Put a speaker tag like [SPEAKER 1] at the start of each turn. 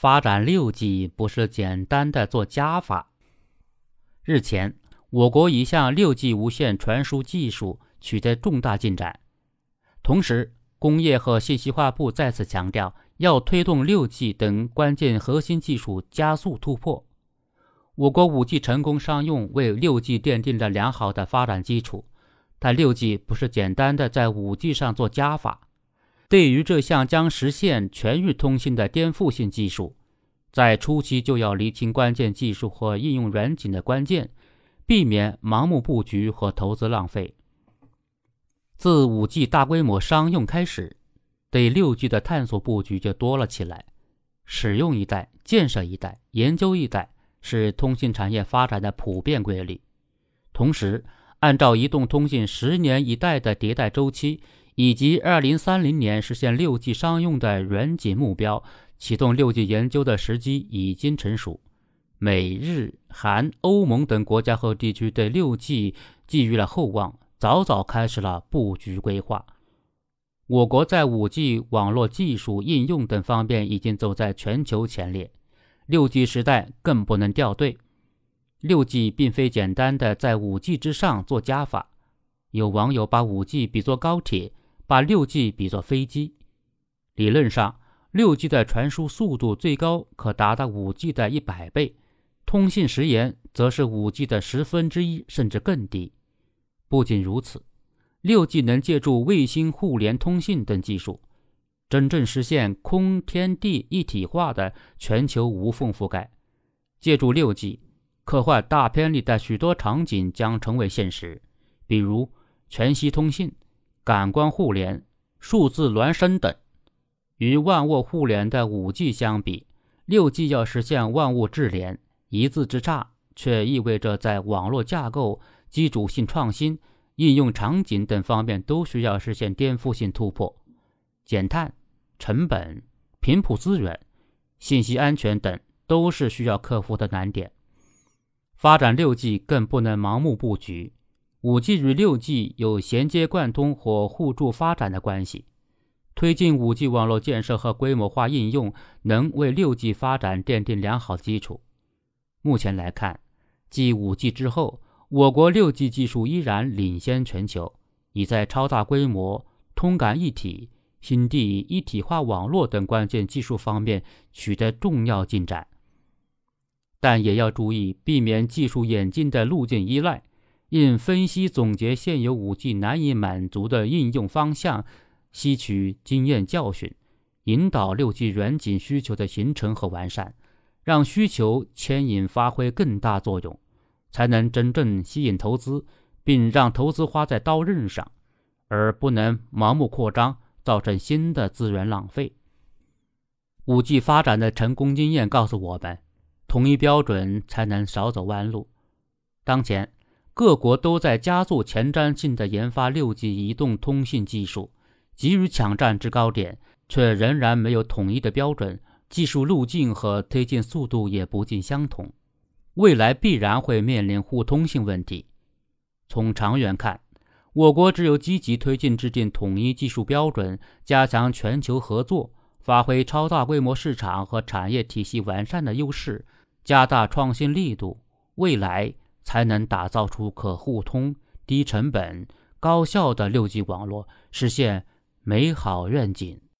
[SPEAKER 1] 发展六 G 不是简单的做加法。日前，我国一项六 G 无线传输技术取得重大进展。同时，工业和信息化部再次强调，要推动六 G 等关键核心技术加速突破。我国五 G 成功商用，为六 G 奠定了良好的发展基础。但六 G 不是简单的在五 G 上做加法。对于这项将实现全域通信的颠覆性技术，在初期就要厘清关键技术和应用远景的关键，避免盲目布局和投资浪费。自五 G 大规模商用开始，对六 G 的探索布局就多了起来。使用一代、建设一代、研究一代，是通信产业发展的普遍规律。同时，按照移动通信十年一代的迭代周期。以及二零三零年实现六 G 商用的远景目标，启动六 G 研究的时机已经成熟。美日韩、欧盟等国家和地区对六 G 寄予了厚望，早早开始了布局规划。我国在五 G 网络技术应用等方面已经走在全球前列，六 G 时代更不能掉队。六 G 并非简单的在五 G 之上做加法，有网友把五 G 比作高铁。把六 G 比作飞机，理论上，六 G 的传输速度最高可达到五 G 的一百倍，通信时延则是五 G 的十分之一甚至更低。不仅如此，六 G 能借助卫星互联通信等技术，真正实现空天地一体化的全球无缝覆盖。借助六 G，科幻大片里的许多场景将成为现实，比如全息通信。感官互联、数字孪生等，与万物互联的五 G 相比，六 G 要实现万物智联，一字之差，却意味着在网络架构、基础性创新、应用场景等方面都需要实现颠覆性突破。减碳、成本、频谱资源、信息安全等都是需要克服的难点。发展六 G 更不能盲目布局。五 G 与六 G 有衔接贯通或互助发展的关系，推进五 G 网络建设和规模化应用，能为六 G 发展奠定良好基础。目前来看，继五 G 之后，我国六 G 技术依然领先全球，已在超大规模、通感一体、新地一体化网络等关键技术方面取得重要进展。但也要注意，避免技术演进的路径依赖。应分析总结现有五 G 难以满足的应用方向，吸取经验教训，引导六 G 远景需求的形成和完善，让需求牵引发挥更大作用，才能真正吸引投资，并让投资花在刀刃上，而不能盲目扩张，造成新的资源浪费。五 G 发展的成功经验告诉我们，统一标准才能少走弯路。当前。各国都在加速前瞻性的研发六 G 移动通信技术，急于抢占制高点，却仍然没有统一的标准，技术路径和推进速度也不尽相同。未来必然会面临互通性问题。从长远看，我国只有积极推进制定统一技术标准，加强全球合作，发挥超大规模市场和产业体系完善的优势，加大创新力度，未来。才能打造出可互通、低成本、高效的六 G 网络，实现美好愿景。